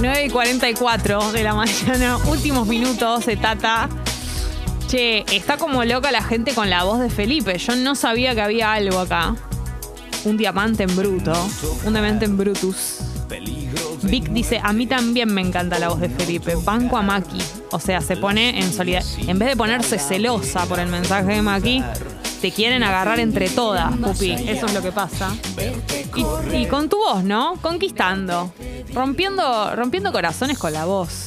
9 y 44 de la mañana, últimos minutos de Tata. Che, está como loca la gente con la voz de Felipe. Yo no sabía que había algo acá. Un diamante en bruto, un diamante en brutus. Vic dice, a mí también me encanta la voz de Felipe. Banco a Maki. O sea, se pone en solidaridad. En vez de ponerse celosa por el mensaje de Maki, te quieren agarrar entre todas, Pupi. Eso es lo que pasa. Y, y con tu voz, ¿no? Conquistando. Rompiendo, rompiendo corazones con la voz.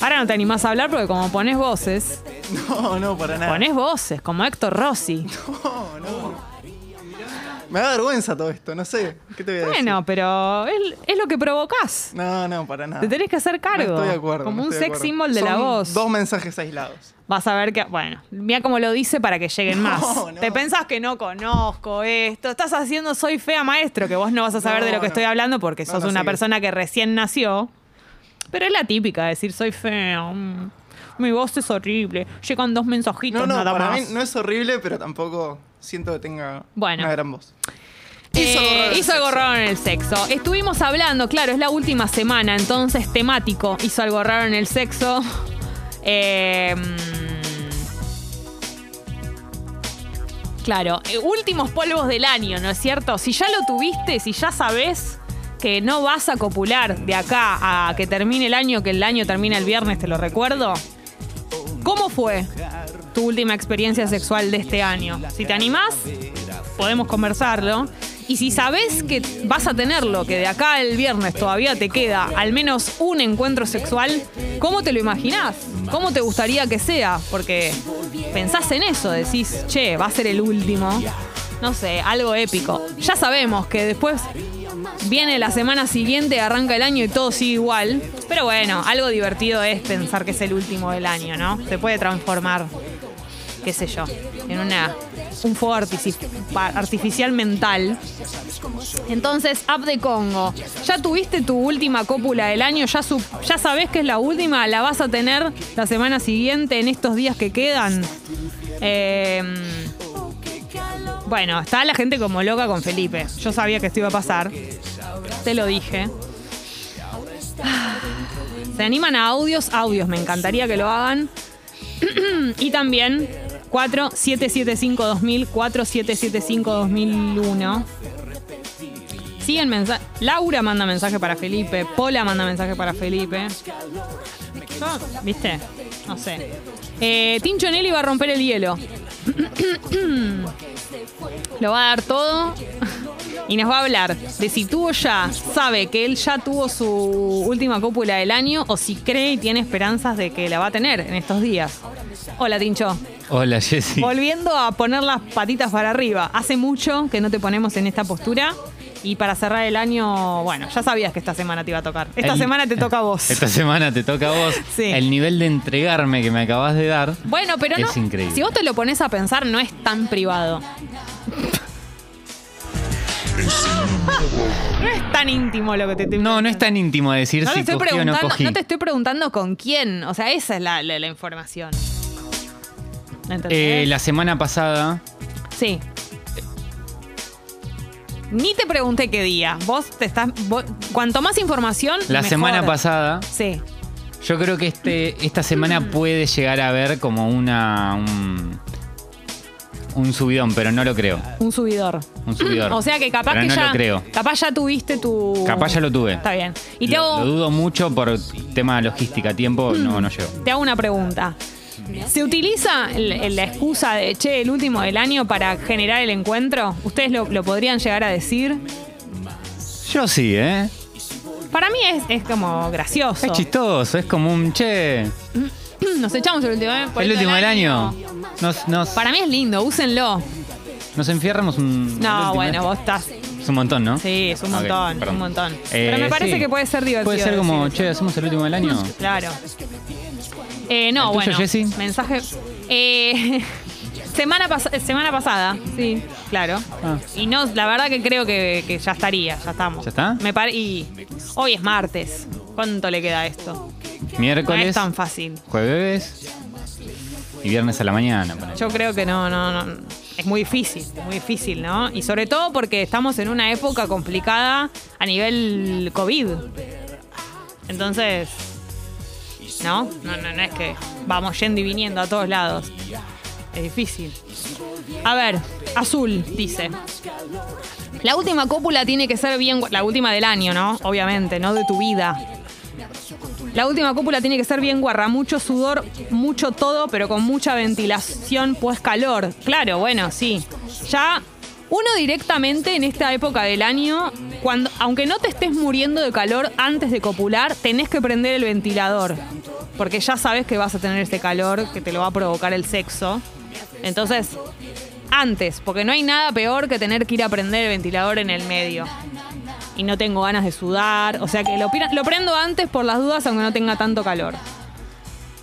Ahora no te animás a hablar porque como pones voces, No, no, para nada. pones voces, como Héctor Rossi. No, no. Me da vergüenza todo esto, no sé. ¿Qué te voy a decir? Bueno, pero es, es lo que provocas. No, no, para nada. Te tenés que hacer cargo. No estoy de acuerdo. Como no un sex symbol de la voz. Dos mensajes aislados. Vas a ver que, bueno, mira cómo lo dice para que lleguen No, más. no. Te pensás que no conozco esto. Estás haciendo soy fea maestro, que vos no vas a saber de lo que estoy hablando porque sos una persona que recién nació. Pero es la típica, decir soy fea. mm, Mi voz es horrible. Llegan dos mensajitos No, no, nada para más. mí no es horrible, pero tampoco siento que tenga Bueno. una gran voz. Eh, Hizo algo raro en el hizo algo sexo. raro en el sexo. Estuvimos hablando, claro, es la última semana, entonces temático. Hizo algo raro en el sexo. Eh, mm, claro, eh, últimos polvos del año, ¿no es cierto? Si ya lo tuviste, si ya sabes que no vas a copular de acá a que termine el año, que el año termina el viernes, te lo recuerdo. ¿Cómo fue tu última experiencia sexual de este año? Si te animás, podemos conversarlo. Y si sabes que vas a tenerlo, que de acá al viernes todavía te queda al menos un encuentro sexual, ¿cómo te lo imaginás? ¿Cómo te gustaría que sea? Porque pensás en eso, decís, che, va a ser el último. No sé, algo épico. Ya sabemos que después viene la semana siguiente, arranca el año y todo sigue igual. Pero bueno, algo divertido es pensar que es el último del año, ¿no? Se puede transformar qué sé yo, en una, un fuego artificial mental. Entonces, App de Congo, ya tuviste tu última cópula del año, ya, su- ya sabés que es la última, la vas a tener la semana siguiente, en estos días que quedan. Eh, bueno, está la gente como loca con Felipe. Yo sabía que esto iba a pasar. Te lo dije. Se animan a audios, audios, me encantaría que lo hagan. Y también 4775-2000, 4775-2001. Siguen mensajes. Laura manda mensaje para Felipe. Pola manda mensaje para Felipe. ¿Viste? No sé. Eh, Tincho Nelly va a romper el hielo. Lo va a dar todo. Y nos va a hablar de si tuvo ya, sabe que él ya tuvo su última cópula del año o si cree y tiene esperanzas de que la va a tener en estos días. Hola, Tincho. Hola, Jessy. Volviendo a poner las patitas para arriba. Hace mucho que no te ponemos en esta postura. Y para cerrar el año, bueno, ya sabías que esta semana te iba a tocar. Esta El- semana te toca a vos. Esta semana te toca a vos. Sí. El nivel de entregarme que me acabas de dar. Bueno, pero no. Es increíble. Si vos te lo pones a pensar, no es tan privado. no es tan íntimo lo que te estoy No, no es tan íntimo decir No te, estoy cogí o no preguntando, cogí. no te estoy preguntando con quién. O sea, esa es la, la- la información. Eh, la semana pasada, Sí. Ni te pregunté qué día. Vos te estás. vos- cuanto más información. la mejor. semana pasada, Sí. yo creo que este, esta semana puede llegar a ver como una. Un, un subidón, pero no lo creo. Un subidor. Un subidor. O sea que capaz Pero que no ya. lo creo. Capaz ya tuviste tu. Capaz ya lo tuve. Está bien. Y te lo, hago, lo dudo mucho por tema logística. Tiempo, no, no llego. te hago una pregunta. ¿Se utiliza la excusa de, che, el último del año para generar el encuentro? ¿Ustedes lo, lo podrían llegar a decir? Yo sí, ¿eh? Para mí es, es como gracioso. Es chistoso, es como un che. Nos echamos el último, ¿eh? Por El último del año. Nos, nos, Para mí es lindo, úsenlo. nos enfierramos un. el No, último, bueno, ¿eh? vos estás. Es un montón, ¿no? Sí, es un Ok, montón, perdón. un montón. Eh, Pero me parece sí. que puede ser divertido. Puede ser como, decir che, hacemos el último del año. Claro. Eh, no, ¿El tuyo, bueno. Jessy? Mensaje. Eh, semana, pas- semana pasada, sí, claro. Ah. Y no, la verdad que creo que, que ya estaría, ya estamos. ¿Ya está? Me pare- y hoy es martes. ¿Cuánto le queda a esto? No Miércoles, es tan fácil. jueves y viernes a la mañana. Yo creo que no, no, no. Es muy difícil, muy difícil, ¿no? Y sobre todo porque estamos en una época complicada a nivel COVID. Entonces, ¿no? No, no, no es que vamos yendo y viniendo a todos lados. Es difícil. A ver, azul, dice. La última cópula tiene que ser bien. La última del año, ¿no? Obviamente, no de tu vida. La última cópula tiene que ser bien guarra, mucho sudor, mucho todo, pero con mucha ventilación, pues calor. Claro, bueno, sí. Ya uno directamente en esta época del año, cuando, aunque no te estés muriendo de calor antes de copular, tenés que prender el ventilador. Porque ya sabes que vas a tener este calor que te lo va a provocar el sexo. Entonces, antes, porque no hay nada peor que tener que ir a prender el ventilador en el medio. Y no tengo ganas de sudar. O sea que lo, lo prendo antes por las dudas, aunque no tenga tanto calor.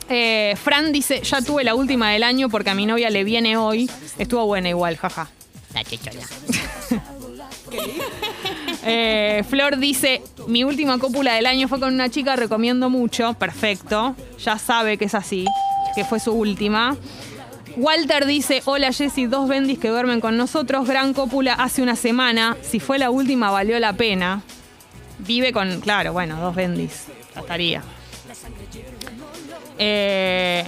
Eh, Fran dice, ya tuve la última del año porque a mi novia le viene hoy. Estuvo buena igual, jaja. La chichona. Eh, Flor dice, mi última cópula del año fue con una chica, recomiendo mucho. Perfecto. Ya sabe que es así, que fue su última. Walter dice, hola Jessy, dos bendis que duermen con nosotros, gran cópula hace una semana, si fue la última valió la pena. Vive con, claro, bueno, dos bendis, ya estaría. Eh,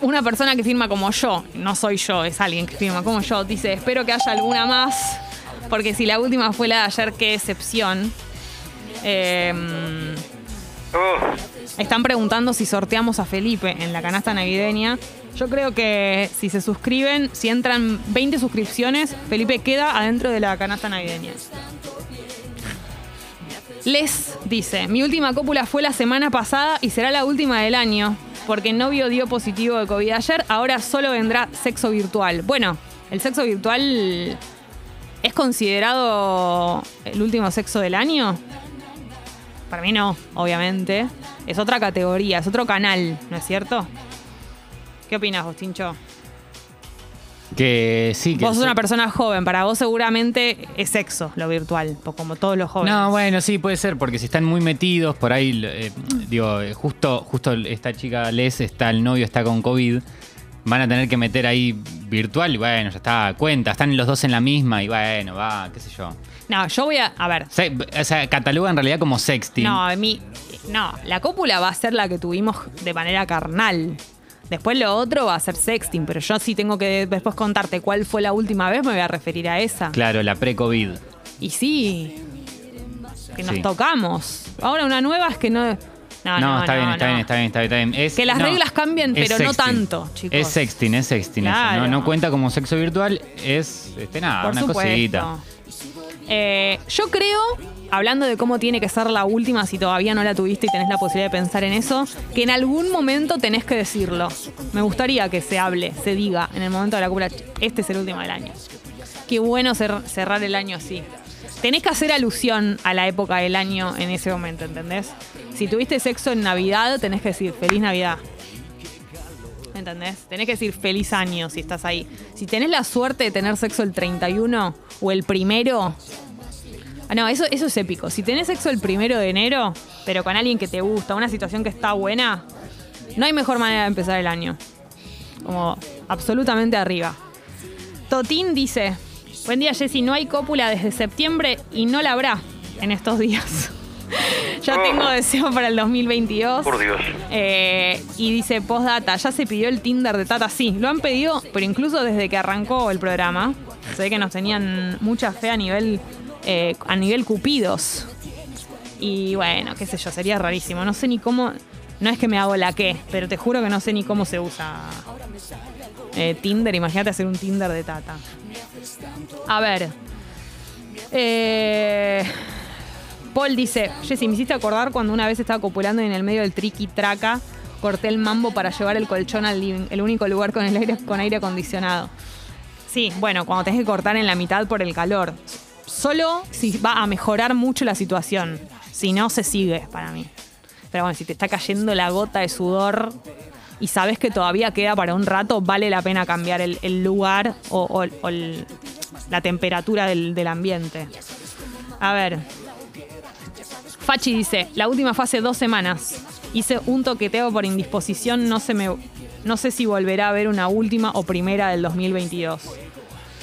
una persona que firma como yo, no soy yo, es alguien que firma como yo, dice, espero que haya alguna más, porque si la última fue la de ayer, qué excepción. Eh, están preguntando si sorteamos a Felipe en la canasta navideña. Yo creo que si se suscriben, si entran 20 suscripciones, Felipe queda adentro de la canasta navideña. Les dice, mi última cópula fue la semana pasada y será la última del año, porque novio dio positivo de COVID ayer, ahora solo vendrá sexo virtual. Bueno, el sexo virtual es considerado el último sexo del año. Para mí no, obviamente. Es otra categoría, es otro canal, ¿no es cierto? ¿Qué opinas, Tincho? Que sí, que vos sos una persona joven, para vos seguramente es sexo lo virtual, como todos los jóvenes. No, bueno, sí, puede ser, porque si están muy metidos por ahí, eh, digo, justo, justo esta chica Les está, el novio está con COVID, van a tener que meter ahí virtual y bueno, ya está, cuenta, están los dos en la misma y bueno, va, qué sé yo. No, yo voy a. A ver. o sea, cataloga en realidad como sexting. No, mi, no, la cópula va a ser la que tuvimos de manera carnal. Después lo otro va a ser sexting, pero yo sí tengo que después contarte cuál fue la última vez, me voy a referir a esa. Claro, la pre-COVID. Y sí, que nos tocamos. Ahora una nueva es que no... No, no, está, bien, está, bien, está bien, está bien, Es, que las reglas cambien, pero no tanto, chicos. Es sexting, es sexting. No, cuenta como sexo virtual, es este, nada, una cosita. Eh, yo creo, hablando de cómo tiene que ser la última si todavía no la tuviste y tenés la posibilidad de pensar en eso, que en algún momento tenés que decirlo. Me gustaría que se hable, se diga en el momento de la cura, este es el último del año. Qué bueno cerrar el año así. Tenés que hacer alusión a la época del año en ese momento, ¿entendés? Si tuviste sexo en Navidad, tenés que decir feliz Navidad. ¿Entendés? Tenés que decir feliz año si estás ahí. Si tenés la suerte de tener sexo el 31 o el primero. Ah, no, eso, eso es épico. Si tenés sexo el primero de enero, pero con alguien que te gusta, una situación que está buena, no hay mejor manera de empezar el año. Como absolutamente arriba. Totín dice: Buen día, Jessy. No hay cópula desde septiembre y no la habrá en estos días. ya oh. tengo deseo para el 2022. Por Dios. Eh, y dice postdata, ya se pidió el Tinder de Tata. Sí, lo han pedido, pero incluso desde que arrancó el programa. Se ve que nos tenían mucha fe a nivel, eh, a nivel cupidos. Y bueno, qué sé yo, sería rarísimo. No sé ni cómo. No es que me hago la que, pero te juro que no sé ni cómo se usa eh, Tinder. Imagínate hacer un Tinder de Tata. A ver. Eh. Paul dice, Jessy, me hiciste acordar cuando una vez estaba copulando y en el medio del triqui traca corté el mambo para llevar el colchón al único lugar con el aire, con aire acondicionado. Sí, bueno, cuando tenés que cortar en la mitad por el calor. Solo si va a mejorar mucho la situación. Si no, se sigue para mí. Pero bueno, si te está cayendo la gota de sudor y sabes que todavía queda para un rato, vale la pena cambiar el, lugar o, la temperatura del ambiente. A ver, Fachi dice, la última fue hace dos semanas. Hice un toqueteo por indisposición, no, sé si volverá a haber una última o primera del 2022.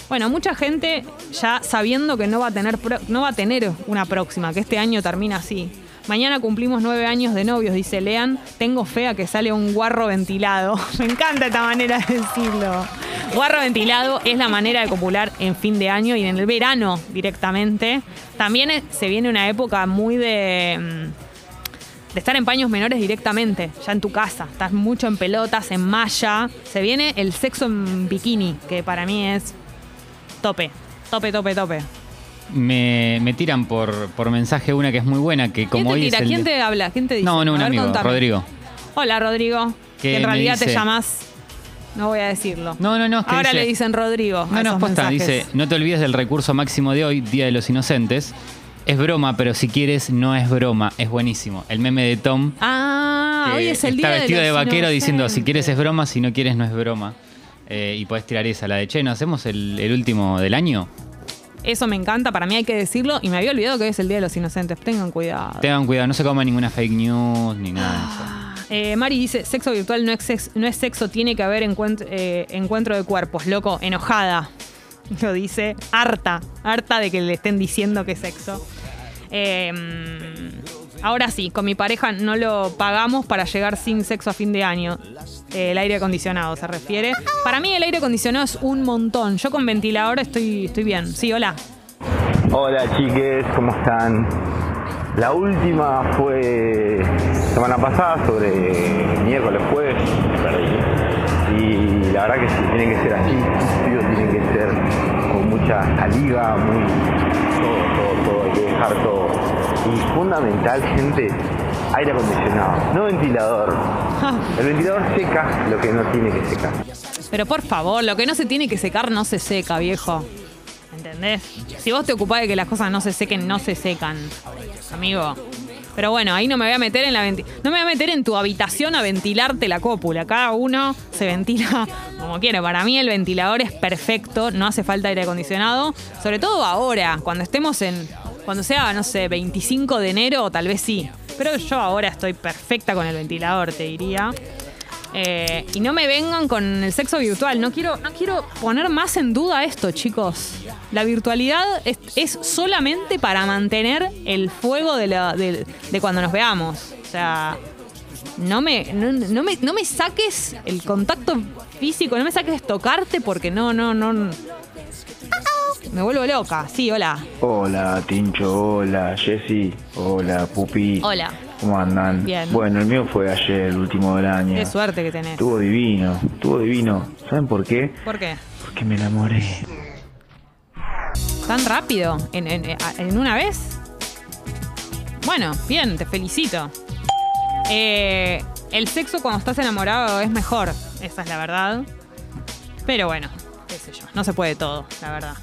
Bueno, mucha gente ya sabiendo que no va a tener, no va a tener una próxima, que este año termina así, Mañana cumplimos nueve años de novios, dice Lean. Tengo fe a que sale un guarro ventilado. Me encanta esta manera de decirlo. Guarro ventilado es la manera de copular en fin de año y en el verano directamente. También se viene una época muy de, mm, de estar en paños menores directamente, ya en tu casa. Estás mucho en pelotas, en malla. Se viene el sexo en bikini, que para mí es tope, tope, tope, tope. Me, me tiran por, por mensaje una que es muy buena, que como ¿Quién te hoy tira? es el ¿Quién de- te habla? ¿Quién te dice? No, no, un A ver, amigo, contame. Rodrigo. Hola, Rodrigo. Que Que en me realidad te dice- llamas. No voy a decirlo. No, no, no, es que Ahora dice- le dicen Rodrigo. a No, no, esos posta, mensajes. dice, no te olvides del recurso máximo de hoy, Día de los Inocentes. Es broma, pero si quieres, no es broma. Es buenísimo. El meme de Tom, Ah, que hoy es el está día vestido de, los vaquero diciendo, si quieres es broma, si no quieres no es broma. Eh, y podés tirar esa, la de, che, ¿no hacemos el, el último del año? Eso me encanta, para mí hay que decirlo. Y me había olvidado que hoy es el día de los inocentes. Tengan cuidado. Tengan cuidado, no se coman ninguna fake news ni nada de eso. Eh, Mari dice, sexo virtual no es, sex- no es sexo, tiene que haber encuent- eh, encuentro de cuerpos. Loco, enojada. Lo dice, harta, harta de que le estén diciendo que es sexo. Eh, ahora sí, con mi pareja no lo pagamos para llegar sin sexo a fin de año. El aire acondicionado se refiere. Para mí el aire acondicionado es un montón. Yo con ventilador estoy, estoy bien. Sí, hola. Hola chiques, ¿cómo están? La última fue semana pasada sobre miércoles, jueves. Y la verdad que sí, tiene que ser así, tiene que ser con mucha saliva, muy todo, todo, todo, hay que dejar todo. Y fundamental, gente, aire acondicionado, no ventilador. El ventilador seca lo que no tiene que secar. Pero por favor, lo que no se tiene que secar no se seca, viejo. ¿Entendés? Si vos te ocupás de que las cosas no se sequen, no se secan, amigo. Pero bueno, ahí no me voy a meter en la venti- no me voy a meter en tu habitación a ventilarte la cópula. Cada uno se ventila como quiere. Para mí el ventilador es perfecto, no hace falta aire acondicionado, sobre todo ahora, cuando estemos en cuando sea, no sé, 25 de enero, tal vez sí. Pero yo ahora estoy perfecta con el ventilador, te diría. Eh, y no me vengan con el sexo virtual. No quiero, no quiero poner más en duda esto, chicos. La virtualidad es, solamente para mantener el fuego de, cuando nos veamos. O sea, no me, no me, no me saques el contacto físico, no me saques tocarte porque no, no, no. Me vuelvo loca. Sí, hola. Hola Tincho, hola Jessy, hola Pupi. Hola. ¿Cómo andan? Bien. Bueno, el mío fue ayer, el último del año. Qué suerte que tenés. Estuvo divino, estuvo divino. ¿Saben por qué? ¿Por qué? Porque me enamoré. ¿Tan rápido? ¿En, en- en una vez? Bueno, bien, te felicito. Eh, el sexo cuando estás enamorado es mejor, esa es la verdad. Pero bueno, qué sé yo, no se puede todo, la verdad.